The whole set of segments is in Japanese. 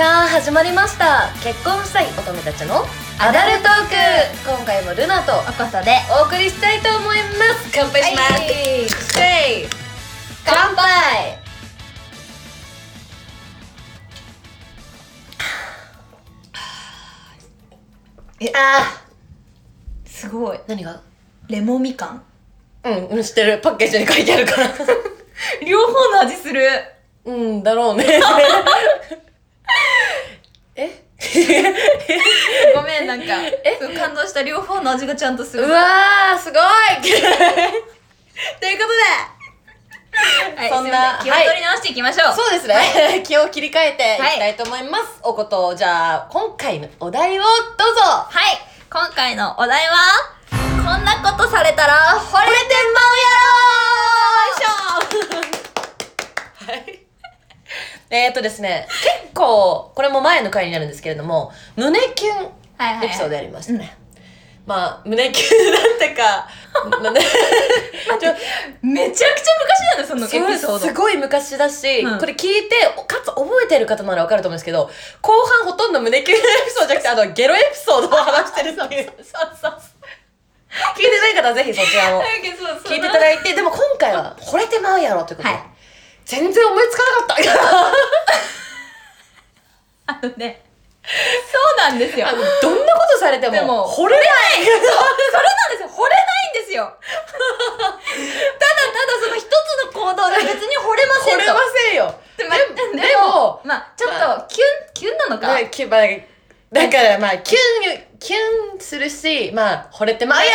さあ始まりました。結婚したい乙女たちのアダルトーク。今回もルナとおことでお送りしたいと思います。乾杯。します、はいせい乾杯。えあすごい。ー何が？レモンみかんうん知ってる。パッケージに書いてあるから。両方の味する。うんだろうね え？ごめんなんかそう感動した両方の味がちゃんとする。うわーすごい！ということではい、そんな気を取り直していきましょう、そうですね。気を切り替えていきたいと思います。おこと、じゃあ、今回のお題をどうぞ。はい。今回のお題はこんなことされたら惚れてまうやろよいしょ はい。えーっとですね、結構、これも前の回になるんですけれども、胸キュンはいはいはい。エピソードやりましたね。まあ、胸キュンなんてか、めちゃくちゃ昔なんだそのエピソード。すごい昔だし、うん。これ聞いて、かつ覚えてる方ならわかると思うんですけど、後半ほとんど胸キュンエピソードじゃなくて、あの、ゲロエピソードを話してるっていう。そうそう聞いてない方はぜひそちらも そう聞いていただいて、でも今回は惚れてまうやろということで、はい。全然思いつかなかった。あのねそうなんですよ。あのどんなことされてもでも惚れない。それなんですよ。惚れないんですよ。ただただその一つの行動で 別に惚れませんと。惚れませんよ。でまででももまあちょっとキュンキュンなのか。まあきまあだからまあキュンキュンするし、まあ惚れてまうや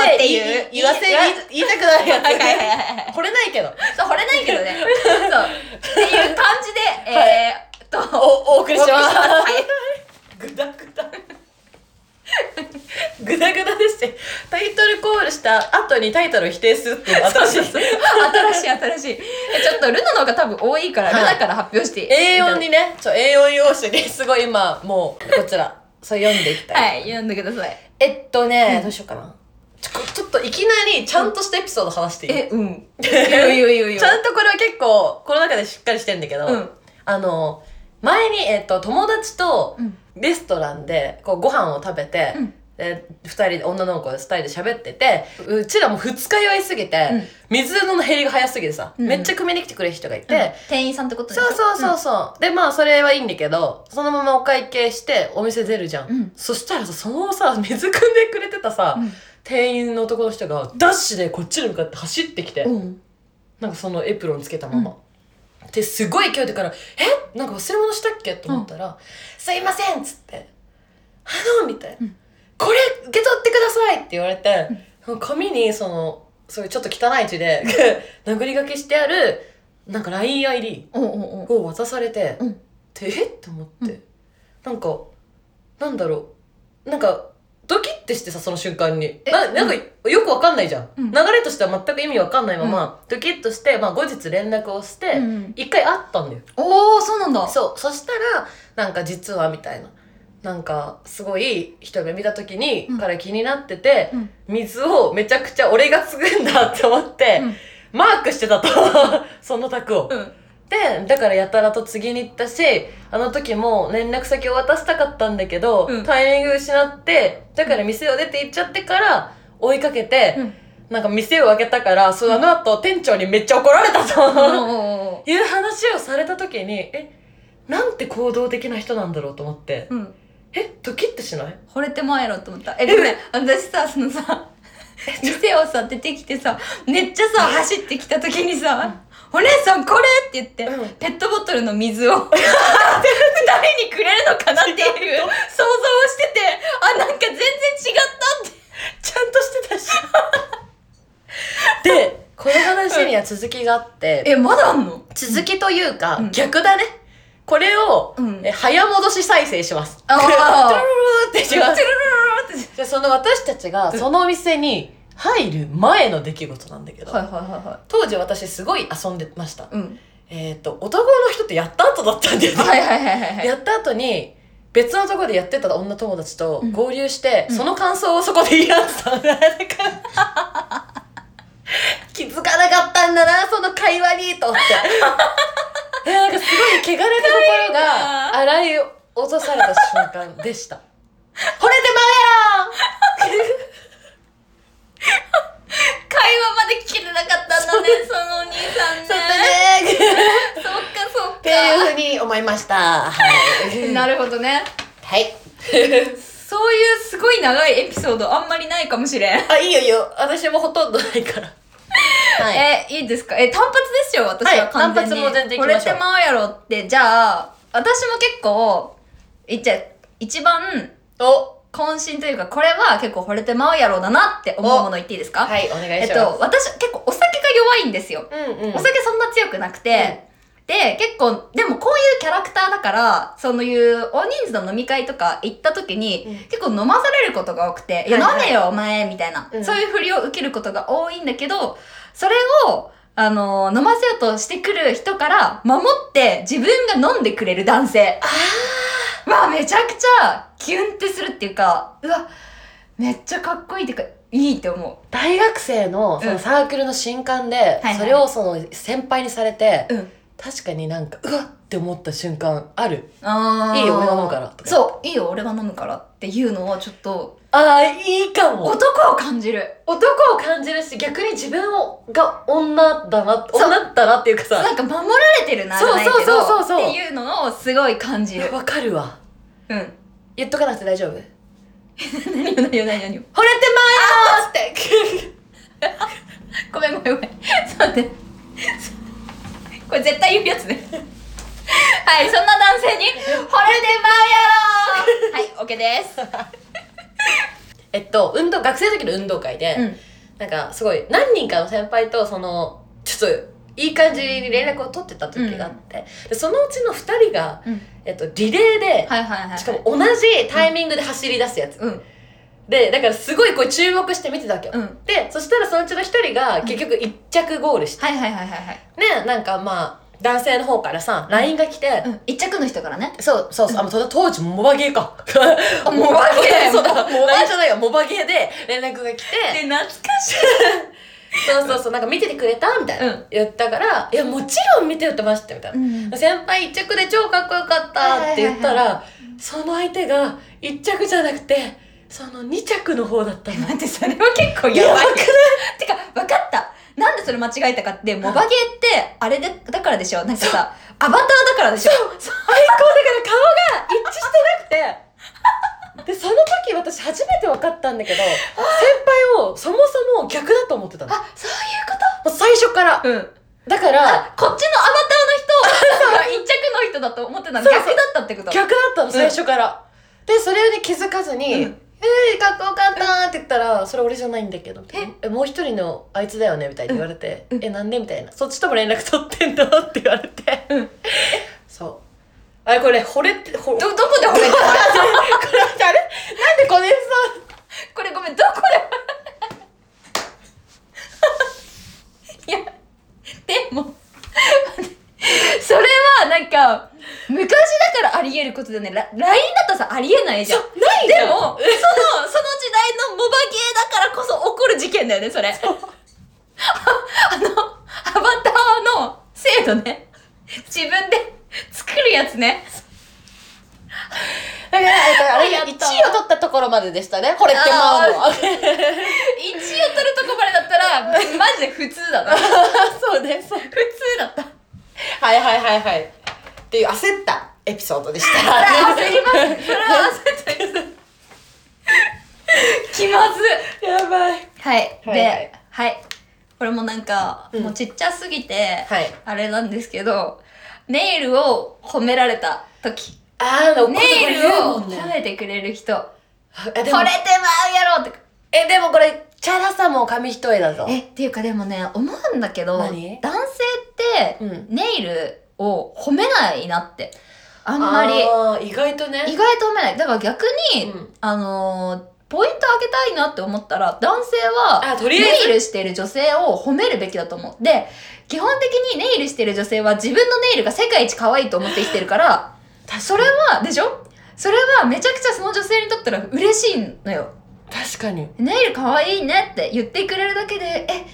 ろっていう言わせ言いたくなるやつ。はいはいはいはい。惚れないけど。そう惚れないけどね。そう。っていう感じでえーっとおお送りします。はい。ぐだぐだ。ぐだぐだですし、タイトルコールした後にタイトルを否定するっていう新しい。新しい新しい。えちょっとルナの方が多分多いから、はい。ルナから発表して。A4 にね、ちょ、A4 用紙に。すごい今、もう、こちら、それ読んでいきたい。はい読んでください。えっとね、うん。どうしようかな。ちょ、ちょっといきなりちゃんとしたエピソード話していい、えうん。いいよいいよいいよ。いいよちゃんとこれは結構、この中でしっかりしてんだけど、うん。あの、前に、えっと、友達とうん。レストランで、こう、ご飯を食べて、うん。で二人で女の子で二人で喋っててうちらも二日酔いすぎて、うん。水の減りが早すぎてさ、うん。めっちゃ汲みに来てくれる人がいて、うん。店員さんってことでそうそうそうそう、でまあそれはいいんだけどそのままお会計してお店出るじゃん、うん。そしたらさそのさ水汲んでくれてたさ、うん。店員の男の人がダッシュでこっちに向かって走ってきて、うん。なんかそのエプロンつけたまま、ですごい勢いでから「え？なんか忘れ物したっけ?」と思ったら「すいません」っつって「あの」みたいな、うん。これ受け取ってください」って言われて、紙にそのそういうちょっと汚い字で 殴り書きしてあるなんか LINEID を渡されて、うん。でえ？って思って、うん。なんかなんだろう。なんかドキッてしてさその瞬間に。えななんかよくわかんないじゃん、うん。流れとしては全く意味わかんないまま、ドキッとして、まあ、後日連絡をして、うん。一回会ったんだよ。おおそうなんだ。そう。そしたらなんか実はみたいな。なんかすごい一目見た時にうん。彼気になってて、うん。水をめちゃくちゃ俺が継ぐんだって思って、うん。マークしてたと。その卓を。うんでだからやたらと次に行ったしあの時も連絡先を渡したかったんだけど、うん。タイミング失ってだから店を出て行っちゃってから追いかけて、うん。なんか店を開けたからその後店長にめっちゃ怒られたと、いう話をされた時にえなんて行動的な人なんだろうと思って、うん。えドキッとしない？惚れてまえろと思った。えでもね私さそのさ店をさ出てきてさめっちゃさ走ってきた時にさ「お姉さんこれ!」って言って、うん。ペットボトルの水を 二人にくれるのかなっていう想像をしててあなんか全然違ったって。ちゃんとしてたし。でこの話には続きがあって、えまだあんの？続きというか、うん。逆だね。これを、うん。え早戻し再生します。あー。トゥルルルルってします。チュルルルって。じゃあその私たちがそのお店に入る前の出来事なんだけど、はいはいはいは当時私すごい遊んでました。いうんえっ、と、男の人ってやった後だったんだよね。はいはいはいはいはいやった後に、別のところでやってた女友達とうん合流して、うんその感想をそこで言い合ってたんだ。気づかなかったんだな、その会話に、と思って。えなんかすごい汚れた心が 洗い落とされた瞬間でした惚れてまうやろ会話まで聞けてなかったんだねそのお兄さんねそうだねそっかそっっていうかふうに思いました。はい。なるほどね。はい。そういうすごい長いエピソードあんまりないかもしれん。あいいよいいよ。私もほとんどないから。はい。えいいですか？え単発ですよ私ははい完全に、単発も全然行これってまうやろって。じゃあ私も結構いっちゃ一番お。渾身というかこれは結構惚れてまうやろうだなって思うもの言っていいですか？はいお願いえっします、と私結構お酒が弱いんですよ、うんうん。お酒そんな強くなくて、で結構でもこういうキャラクターだからそういう大人数の飲み会とか行った時に、うん。結構飲まされることが多くて「いやはい。はい飲めよお前」みたいな、うん。そういうふりを受けることが多いんだけどそれをあの飲ませようとしてくる人から守って自分が飲んでくれる男性。あはめちゃくちゃキュンってするっていうかうわめっちゃかっこいいっていうかいいって思う。大学生のそうん。のサークルの新刊で、はい。それをその先輩にされて、うん確かになんかうわっって思った瞬間ある。あー。いいよ俺が飲むからとか。そういいよ俺が飲むからっていうのはちょっとああいいかも。男を感じる。男を感じるし逆に自分をが女だな女だなっていうかさ。なんか守られてるなじゃないけどそうそうそうそう。っていうのをすごい感じる。わかるわ。うん。言っとかなくて大丈夫？惚れて何を何を何を？何をまいますって。ごめんごめんごめん。そうねこれ絶対言うやつね。はいそんな男性に惚れてまうやろ。はい OK です。えっと運動学生の時の運動会で、うん。なんかすごい何人かの先輩とそのちょっといい感じに連絡を取ってた時があって、でそのうちの2人が、うん。えっと、リレーで、はいはいはい。しかも同じタイミングで走り出すやつ、うんでだからすごいこう注目して見てたわけよ、うん。でそしたらそのうちの1人が結局1着ゴールして、はいはいはいはいはい。ねなんかまあ男性の方からさ LINE が来て、うん。一着の人からね。そうそうそう、うそれ当時モバゲーか。あ モバゲー。そうだ、モバじゃないよ、モバゲーで連絡が来て、懐かしい。そうそうそう、なんか見ててくれたみたいな、うん。言ったから、いや、もちろん見ててましたみたいな。ん。先輩一着で超かっこよかったって言ったら、その相手が一着じゃなくて、その二着の方だったの。待ってそれは結構やばい。てか分かった。なんでそれ間違えたかってモバゲーってあれでだからでしょ。なんかさアバターだからでしょ。最高だから顔が一致してなくて、で、その時私初めて分かったんだけど、先輩をそもそも逆だと思ってたの。もあそういうこう最初から。とうん。だから、こっちのアバターの人が一着の人だと思ってたの。そうそう。逆だったってこと？逆だったの、最初から。で、それに気づかずに、うんえー、かっこよかったって言ったら、それ俺じゃないんだけど、え、もう一人のあいつだよね？みたいに言われて、うん。うんえ、なんで？みたいな。そっちとも連絡取ってんの？って言われて、うん。そう。あれ、これ、惚れて、ほどどこで褒めて これ、あれ？なんでこれさ、これごめんどこで？いやでもそれは昔だからあり得ることだよねラ LINE だとさありえないじゃんないでも、その、その時代のモバゲーだからこそ起こる事件だよね、それ。あの、アバターの精度ね。自分で作るやつね。だから、えっとあれ、1位を取ったところまででしたね。これってまあの。1位を取るとこまでだったら、マジで普通だな。普そうね、そう。通だった。はいはいはいはい。っていう焦ったエピソードでした。それは焦ります。それは焦った。気まず。やばい。はい。はいで、はい。これもなんか、うんもうちっちゃすぎて、はい。あれなんですけど、ネイルを褒められた時。あー、ネイルをね褒めてくれる人。惚れてまうやろって。え、でもこれ、チャラさも紙一重だぞ。え、っていうかでもね、思うんだけど、男何性ってうん。ネイルを褒めないなって。あんまり。あー意外とね。意外と褒めない。だから逆に、うんあのーポイントあげたいなって思ったら、男性は、あ、とりあえず。ネイルしている女性を褒めるべきだと思う。で、基本的にネイルしている女性は自分のネイルが世界一可愛いと思って生きてるから、それは、でしょ？それはめちゃくちゃその女性にとったら嬉しいのよ。確かに。ネイル可愛いねって言ってくれるだけで、え、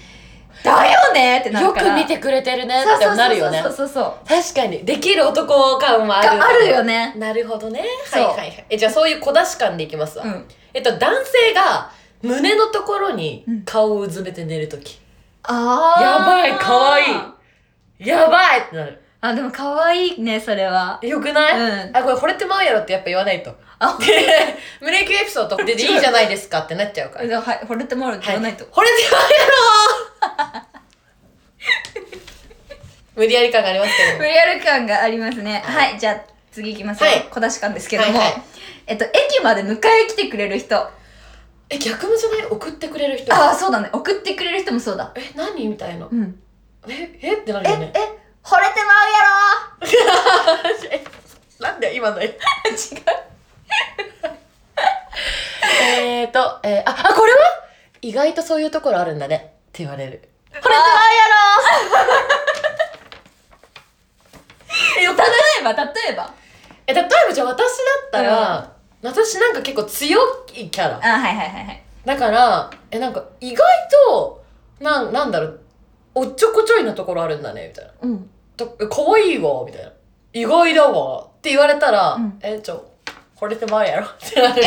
だよね！ってなるよから。く見てくれてるね！ってそうそうなるよねそうそうそう。確かに。できる男感もある。があるよね。なるほどね。そう。はいはいはい。えじゃあそういう小出し感でいきますわ、うん。えっと男性が胸のところにうん。顔をうずめて寝るとき、あー。やばいかわいい。やばい！ってなるあでも可愛いねそれは。よくない、うん。あこれ惚れてまうやろってやっぱ言わないと。あで胸キュンエピソードでいいじゃないですかってなっちゃうから。はい惚れてもらうって言わないと、惚れてまうやろ無理やり感がありますけど。も無理やる感がありますね。はい、じゃあ次いきますよ、はい。小出し感ですけども、はいはい。えっと駅まで迎え来てくれる人。え逆のじゃない？送ってくれる人。ああそうだね。送ってくれる人もそうだ。え何？みたいな。うん。ええ？ってなるえよね。え？惚れてまうやえ なんで今のろ違うえーと、えー、あ、あ、これは？意外とそういうところあるんだね。って言われる。惚れてまうやろ 例えば例えば？え、例えばじゃあ私だったら、私なんか結構強いキャラ。あはいはいはいはい。だから、え、なんか意外と、なん、なんだろう、おっちょこちょいなところあるんだね、みたいな。うん。とえ可愛いわ、みたいな。意外だわ、って言われたら、うん。え、ちょ、惚れてまうやろ。ってなる。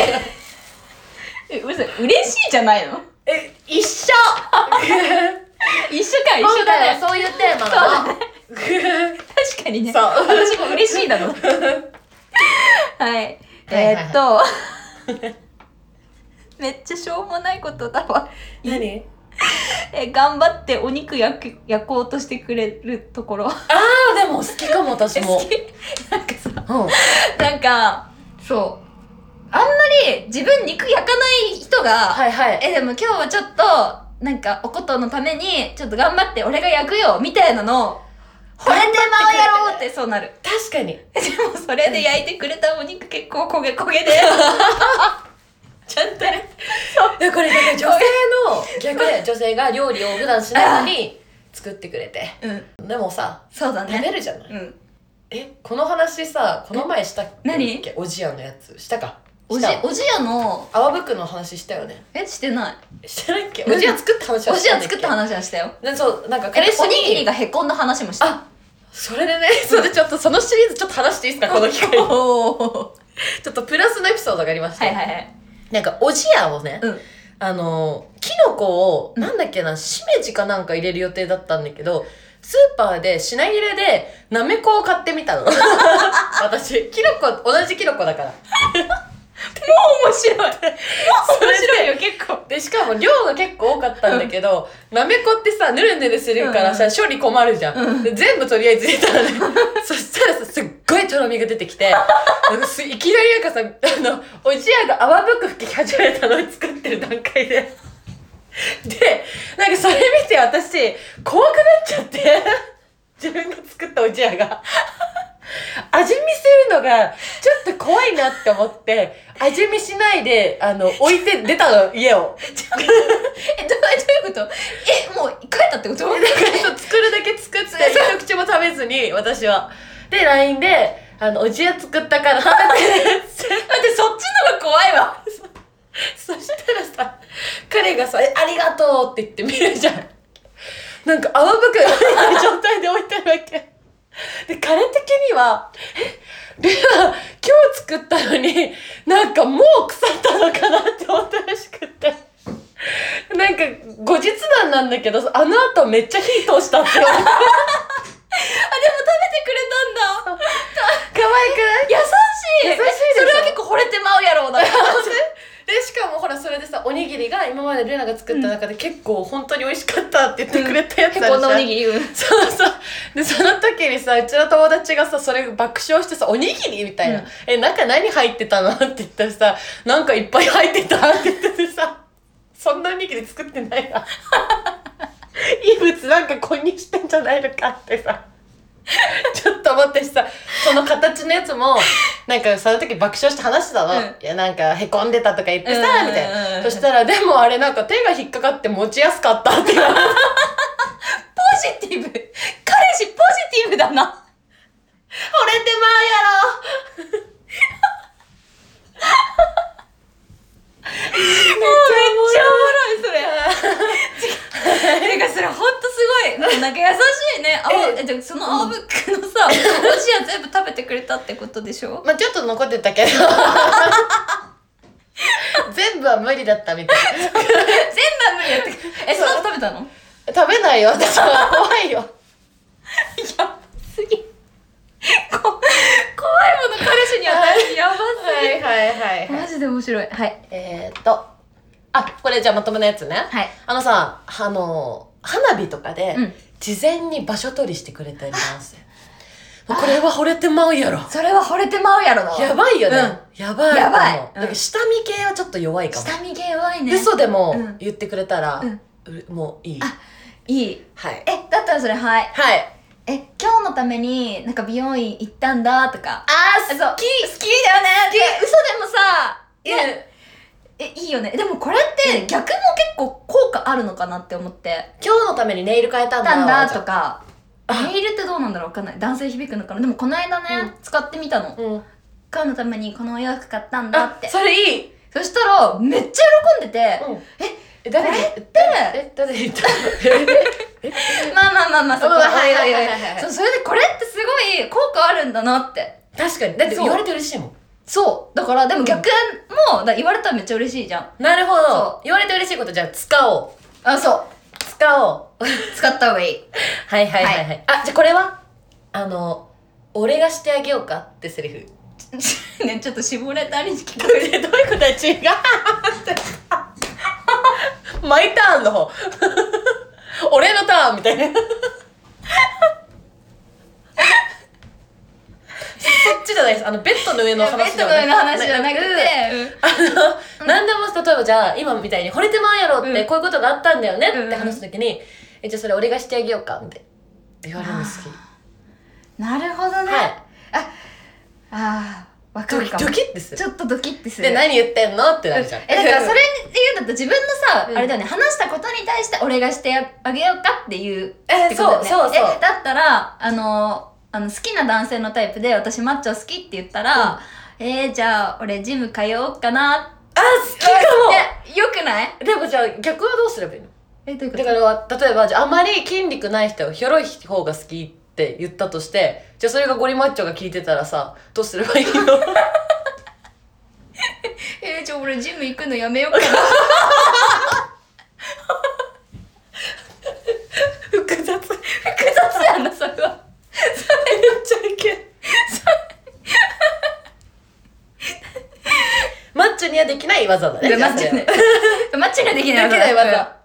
えうそ嬉しいじゃないの？え、一緒。一緒か一今緒だね。回はそういうテーマな。の。確かにね。そう。私も嬉しいだろ。はいはい。えーっと。めっちゃしょうもないことだわ。何？え頑張ってお肉焼く焼こうとしてくれるところ。ああでも好きかも 私も好き。なんかさうん。なんかそう。あんまり自分肉焼かない人が、はいはい。えでも今日はちょっとなんかおことのためにちょっと頑張って俺が焼くよみたいなの惚れてまうやろってそうなる。確かに。でもそれで焼いてくれたお肉結構焦げ焦げで ちゃんとね。いやこれだから女性の逆で 女性が料理を普段しないのに作ってくれて。うん。でもさそうだ食べねるじゃない、うん。えこの話さこの前したっけ？何？おじやのやつ。したか？おじおじやの？泡袋の話したよね？えしてない。してないっけ？おじや作った話おはしたんだっけ？じや作った話はしたよ。でそうなんかえ彼氏おにぎりにがへこんだ話もした。あそれでねそれでちょっとそのシリーズちょっと話していいですか？この機会ちょっとプラスのエピソードがありまして、はいはいはいなんかおじやをね、うん。あのキノコを、うん。なんだっけなしめじかなんか入れる予定だったんだけどスーパーで品切れでなめこを買ってみたの。私キノコ同じキノコだから面白い。面白いよ結構。でしかも量が結構多かったんだけど、なめこってさぬるぬるするからさ、処理困るじゃん、うん。で全部とりあえず入れたらね。そしたらさすっごいとろみが出てきていきなりなんかさあのおじやが泡吹く吹き始めたのを作ってる段階で。でなんかそれ見て私怖くなっちゃって。自分が作ったおじやが味見するのがちょっと怖いなって思って味見しないであの置いて出たの 家を。えどういうこと？えもう帰ったってこと？だから作るだけ作って一口も食べずに私は。で LINE であの「おじや作ったから食べて」っ てだってそっちのが怖いわ。そしたらさ彼がさ「えありがとう」って言って見るじゃん。なんか泡袋が入った状態で置いてるわけで彼的には「えルナ今日作ったのになんかもう腐ったのかな?」って思ったらしくって。なんか後日談なんだけどあの後めっちゃ火通したって言われてあでも食べてくれたんだ。可愛くない？優しい。優しいでしょ？それは結構惚れてまうやろうな でしかもほらそれでさおにぎりが今までルナが作った中で結構本当に美味しかったって言ってくれたやつあるじゃん、へこんだおにぎりうん。そうそう。でその時にさうちの友達がさそれ爆笑してさ「おにぎり?」みたいな「うん。え中何入ってたの?」って言ったらさ「なんかいっぱい入ってた」って言っててさそんなおにぎり作ってないな。異物なんか混入してんじゃないのかってさちょっと思ってさその形のやつも なんかその時爆笑して話してたの、うん。いやなんかへこんでたとか言ってさ、うんみたいな、うんそしたらでもあれなんか手が引っかかって持ちやすかったって言われてポジティブ。彼氏ポジティブだな。惚れてまうやろおもろいそれ。てかそれほんとえじゃあその青ブックのさおじや全部食べてくれたってことでしょ？まあちょっと残ってたけど。全部は無理だったみたい。全部は無理やって。えその後食べたの？食べないよ私は。怖いよ。やばすぎ。こ怖いもの彼氏に与はいはいマジで面白い。はい。えーっと。あこれじゃあまとめのやつね。はい。あのさあの花火とかでうん。事前に場所取りしてくれたりますこれは惚れてまうやろ。それは惚れてまうやろな。やばいよね、うん。やばいやばい。うんだから下見系はちょっと弱いかも。下見毛弱いね。嘘でもうん。言ってくれたら、うん。うもういい。あいい。はい。えだったらそれはい。はいえ今日のためになんか美容院行ったんだとか。あそう。好き。好きだよね。で嘘でもさね。えいいよね。でもこれって逆も結構効果あるのかなって思って。今日のためにネイル変えたんだ。たんだとか。あ。ネイルってどうなんだろうわかんない。男性響くのかな。でもこの間ね、うん。使ってみたの。うん。今日のためにこのお洋服買ったんだあって。それいい。そしたらめっちゃ喜んでて、うん。ええ誰これってえ誰に言ったまあまあまあまあそこうんはいはいはいはいはいそうそれでこれってすごい効果あるんだなって確かにだって言われて嬉しいもんそうだからでも逆も、だ言われたらめっちゃ嬉しいじゃんなるほそど言われて嬉しいことじゃあ使おうあそう使おう使った方がいいはいはいはいはい、あじゃあこれはあの俺がしてあげようかってセリフねちょっと絞れたり聞こえるどういうこと違うマイターンの方。俺のターンみたいな。そっちじゃないです。あのベッドの上の話ベッドの上の話じゃなくて、あの、何でも例えばじゃあ今みたいに惚れてまうやろって、うん。こういうことがあったんだよねうん。って話すときに、えじゃあそれ俺がしてあげようかって言われるの好き。なるほどね、はい。ああわかドキるかも。ドキってする。ちょっとドキッてする。で何言ってんのってなるじゃん。えだからそれだったら自分のさ、うん。あれだよね話したことに対して俺がしてあげようかっていうえってことだよね。そうそうそう。えだったらあのあの好きな男性のタイプで私マッチョ好きって言ったら、えー、じゃあ俺ジム通おうかな。あ好きかいやよくない？もでもじゃあ逆はどうすればいいの？えどういうこと？だから例えばじゃああまり筋肉ない人はひょろい方が好きって言ったとしてじゃあそれがゴリマッチョが聞いてたらさどうすればいいの？えー、じゃあ俺ジム行くのやめようかな複雑複雑やんなそれはちゃいけんマッチョにはできない技だねでマッチねマッチにはできないできない技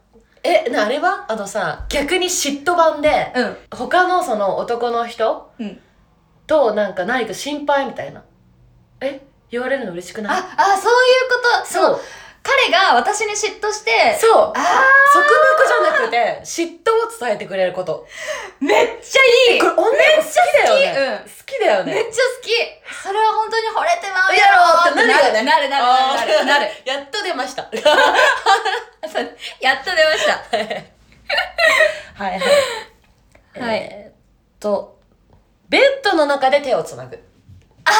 えなあれはあのさ逆に嫉妬版で、うん他のその男の人うんとなんか何か心配みたいなえ言われるの嬉しくない？ああそういうこと。そう。の彼が私に嫉妬してそう。あ束縛じゃなくて嫉妬を伝えてくれること。ーめっちゃいい。これ女の子好きだよね。うん。好きだよね。めっちゃ好き。それは本当に惚れてまうややろろってなるよねなるなるなる。なる。やっと出ました。やっと出ました。はいはい。はい。えーっとベッドの中で手をつなぐあ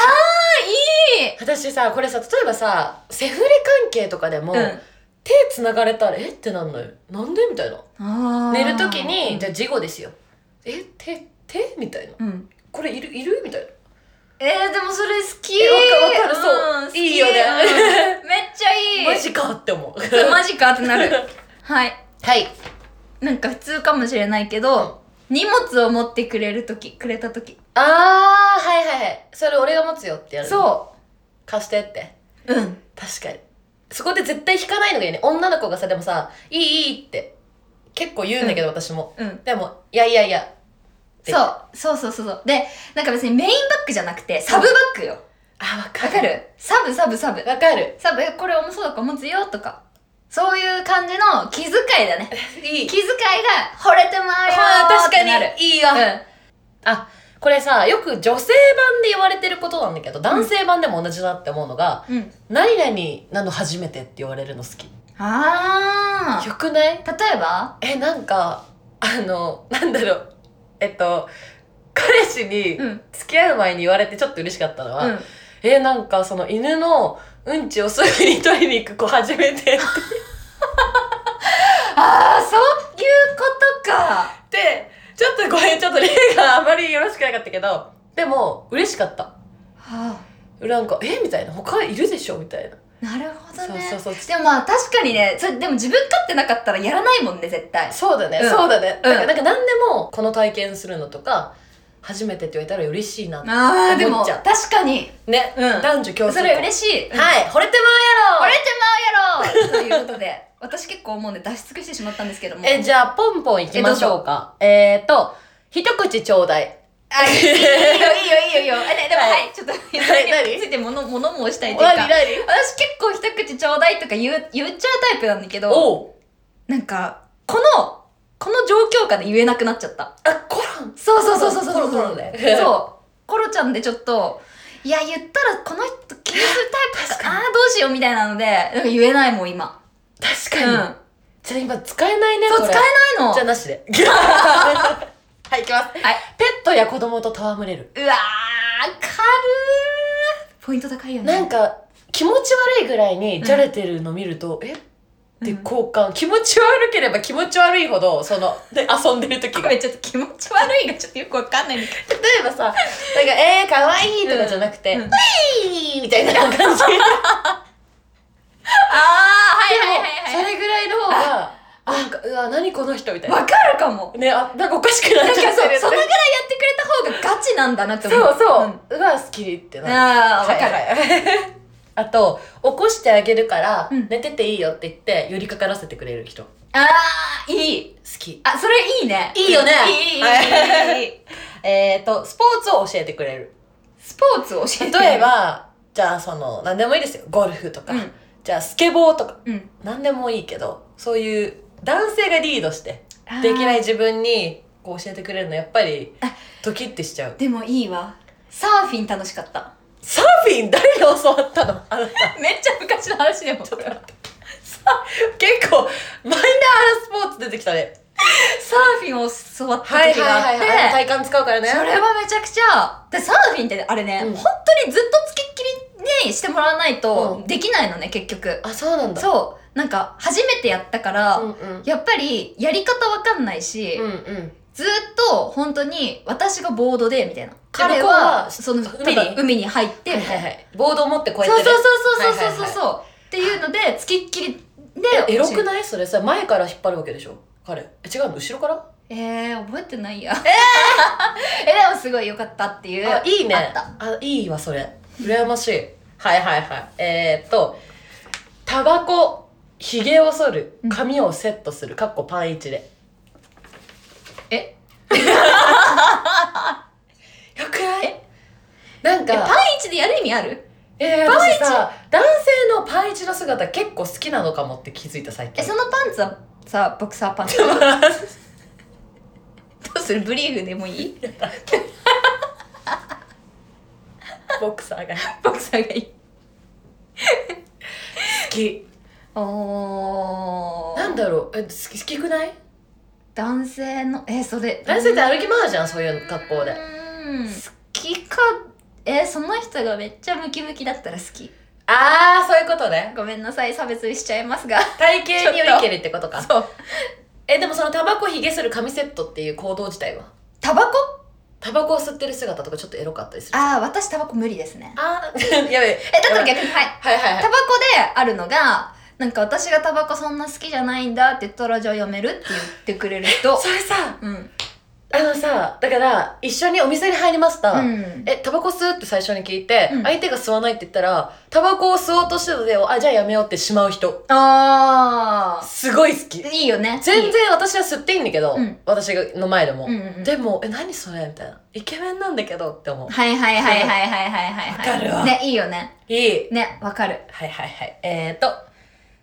ーいい。私さこれさ例えばさセフレ関係とかでも、うん。手つながれたらえってなんのよ。なんでみたいな。寝る時にじゃあ事後ですよ。え手手みたいな。うん。これいるいるみたいな。えー、でもそれ好き。えわかるそうん好き。いいよね。うん。めっちゃいい。マジかって思う。マジかってなる。はい。はい。なんか普通かもしれないけど、荷物を持ってくれる時くれた時あーはいはいはい。それ俺が持つよってやるそ貸してって。ううん。確かに。そこで絶対引かないのがいいね。女の子がさでもさ「いいいい」って。結構言うんだけど、私も。うん。でも「いやいやいや」って。そう。そうそうそうそう。でなんか別にメインバッグじゃなくてサブバッグよ。あわかる。わかる？サブサブサブ。わかる。サブえこれ重そうだから持つよとか。そういう感じの気遣いだね。いい。気遣いが惚れてまうよあーってなる。に。いいわ、うん。あこれさよく女性版で言われてることなんだけど男性版でも同じだって思うのがうん「何々なの初めて」って言われるの好き。ああよくない？例えば？えなんかあのなんだろう。えっと彼氏にうん。付き合う前に言われてちょっと嬉しかったのは、うん。えなんかその犬のうんちをすぐに取りに行く子 初めてって。ああそういうことか。でちょっとこれちょっと例があまりよろしくなかったけどでも嬉しかった。はなんかえ？みたいな。他いるでしょ？みたいな。あ、なるほどね。そうそうそうでもまあ確かにね、それでも自分勝ってなかったらやらないもんね、絶対。そうだね、うん。そうだね、うん。だからなんか何でもこの体験するのとか初めてって言われたら嬉しいなああ、でも思っちゃう。確かに。ね、うん。男女共通それ嬉しい。い。はい惚れてまうやろ惚れてまうやろということで、私結構もうね、出し尽くしてしまったんですけども。えじゃあポンポンいきましょうかえー、と一口ちょうだいあ、いいよ、いいよ、いいよ、いいよ、いいよ。あね、でも、はいはい、ちょっと、について物、物申したいというか。何？何？私結構一口ちょうだいとか言う、言っちゃうタイプなんだけど、なんか、この、この状況下で言えなくなっちゃった。あコロンそうそうそうそうそう。コロコロねそう。コロちゃんでちょっと、いや、言ったらこの人気にするタイプか、ああー、どうしようみたいなので、なんか言えないもん、今。確かに、うん。じゃあ今使えないねそう、これ使えないの。じゃあなしで はいいきますはい。ペットや子供と戯れるうわー、軽ー。ポイント高いよね。なんか気持ち悪いぐらいにじゃれてるの見ると、え？って交換、気持ち悪ければ気持ち悪いほどそので遊んでる時が例ごめん、ちょっと気持ち悪いがちょっとよくわかんないんだけど。えばさなんか「えー、かわいい」とかじゃなくて「ううんわいい」みたいな感じ はいはいはいはい。それぐらいの方がなんかうわ何この人みたいなわかるかも。ねあなんかおかしくなっちゃってるそのぐらいやってくれた方がガチなんだなって思う。そうそう、んうわ好きってなるああ、わかる。あと起こしてあげるから、うん寝てていいよって言って寄りかからせてくれる人好ああ、いい。きあ、それいいね。いいよねいい、いい、いい。えっとスポーツを教えてくれるスポーツを教えて。例え、ばじゃあその何でもいいですよゴルフとか、うん。じゃあスケボーとかうん。何でもいいけどそういう男性がリードしてできない自分にこう教えてくれるのやっぱりあドキッてしちゃう。でもいいわ。サーフィン楽しかった。サーフィン誰に教わったの？あなた。めっちゃ昔の話でも。ちょっと待って。さ結構マイナーなスポーツ出てきたね。サーフィンを教わった時があって、体幹使うからね。それはめちゃくちゃ、で、サーフィンってあれね、うん。本当にずっとつきっきりにしてもらわないとうん。できないのね、結局。あそうなんだ。そう。なんか、初めてやったから、うんうん。やっぱりやり方わかんないし、うんうん。ずーっと本当に私がボードでみたいな。彼はは、その、海に？海に入って、はいはいはい。ボードを持ってこうやってね。そうそうそうそうそうそう。はいはいそう。っていうので、つきっきりで、えエロくいない？それさ前から引っ張るわけでしょ？彼。え違うの？後ろから？えー、覚えてないや。え え、でもすごい良かったっていう。あいいね。あった。あいいわそれ羨ましい。はいはいはい。えー、っとタバコひげを剃るうん。髪をセットする。かっこパンイチで。え？よくない？えなんえ、パンかイチでやる意味ある？えー、パンイチ？男性のパンイチの姿結構好きなのかもって気づいた最近。え、そのパンツはさ、ボクサーパンツ？どうする？ブリーフでもいい？ボクサーがボクサーがいい。好きおー。なんだろうえ好き好きくない？男性の、え、それ。男性って歩き回るじゃんそういう格好でうーん。好きか、え、その人がめっちゃムキムキだったら好き。ああそういうことねごめんなさい、差別しちゃいますが。体型によりけりってことかそう。えでもそのタバコひげする紙セットっていう行動自体は？タバコ？タバコを吸ってる姿とかちょっとエロかったりするああ、私タバコ無理ですね。あー やべええ、だったら逆に、はい。はいはいはいタバコであるのが、なんか私がタバコそんな好きじゃないんだって言ったらじゃあやめるって言ってくれる人。それさうん。あのさだから一緒にお店に入りました、うん。えタバコ吸うって最初に聞いて、うん相手が吸わないって言ったらタバコを吸おうとしてたのであじゃあやめようってしまう人あすごい好きあ。いいよね。全いい。然私は吸っていいんだけど、うん私がの前でも、うんうんうんでもえ何それみたいなイケメンなんだけどって思うはいはいはいはいはいはいはい。わかるわね、いいよね。いいね、わかる。はいはいはいえーと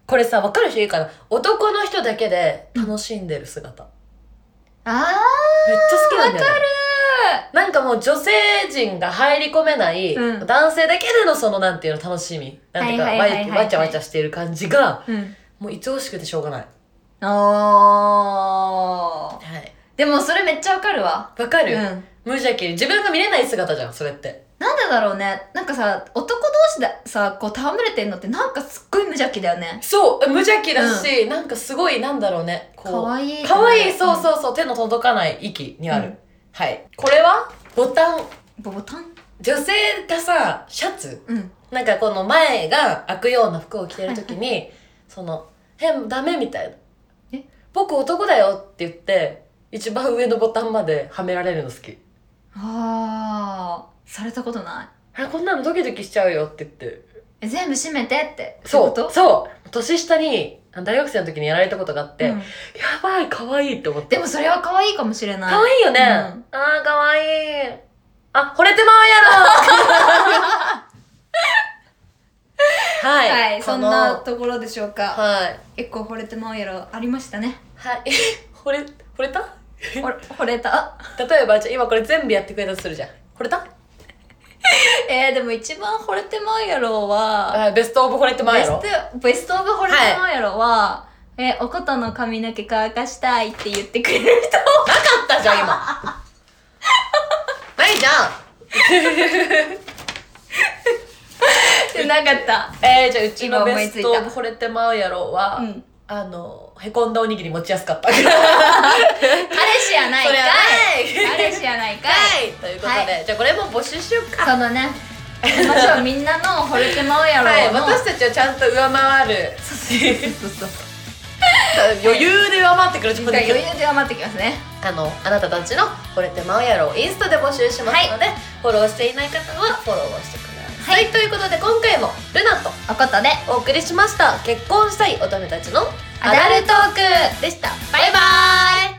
これさ分かる人いいかな？男の人だけで楽しんでる姿、あめっちゃ好きなんだよ、ね、なんかもう女性陣が入り込めない、うん男性だけでのそのなんていうの楽しみなんていうかわわちゃわちゃしている感じがー。うん。もう愛おしくてしょうがないおー。はいでもそれめっちゃわかるわ。わかる、うん。無邪気に自分が見れない姿じゃんそれってなんでだろうね。なんかさ男同士でさこう戯れてんのってなんかすっごい無邪気だよね。そう無邪気だし、なんかすごいなんだろうね。こうかわい。いかわいいそううそうそう手の届かない域にある、うん。はい。これはボタン。ボタン？女性がさシャツ？うん。なんかこの前が開くような服を着てる時に、その「えダメ」みたいな。え「僕男だよ」って言って一番上のボタンまではめられるの好き。あーされたことなあこんなのドキドキしちゃうよって言って。いえ全部閉めてって。そう。そう年下にあ大学生の時にやられたことがあって、うんやばい可愛いって思って。でもそれは可愛いかもしれない。可愛いよね、うん。あー可愛い。あ惚れてまうやろ。はい、はいそんなところでしょうか。はい。結構惚れてまうやろ。ありましたね。はい。惚れ惚れた？ほれ惚れた？例えばじゃあ今これ全部やってくれたとするじゃん。惚れた？えー、でも一番惚れてまうやろはあベストオブ惚れてまうやろ？ベストオブ惚れてまうやろは、えおことの髪の毛乾かしたいって言ってくれる人。なかったじゃん今。ないじゃん。なかった。えー、じゃあうちのベストオブ惚れてまうやろは、うん。あのへこんだおにぎり持ちやすかった。彼氏やないかい。彼氏やないかい。はい。ということで、はじゃあこれも募集しようか。そのね行きましょうみんなの惚れてまうやろはいの、私たちをちゃんと上回る。そうそう余裕で上回ってくる自分余で裕では待ってきますね。あのあなたたちの惚れてまうやろをインスタで募集しますので、フォローしていない方はフォローをしてください、ということで今回もルナとおことで。お送りしました。結婚したい乙女たちのアダルトークでした。バイバーイ。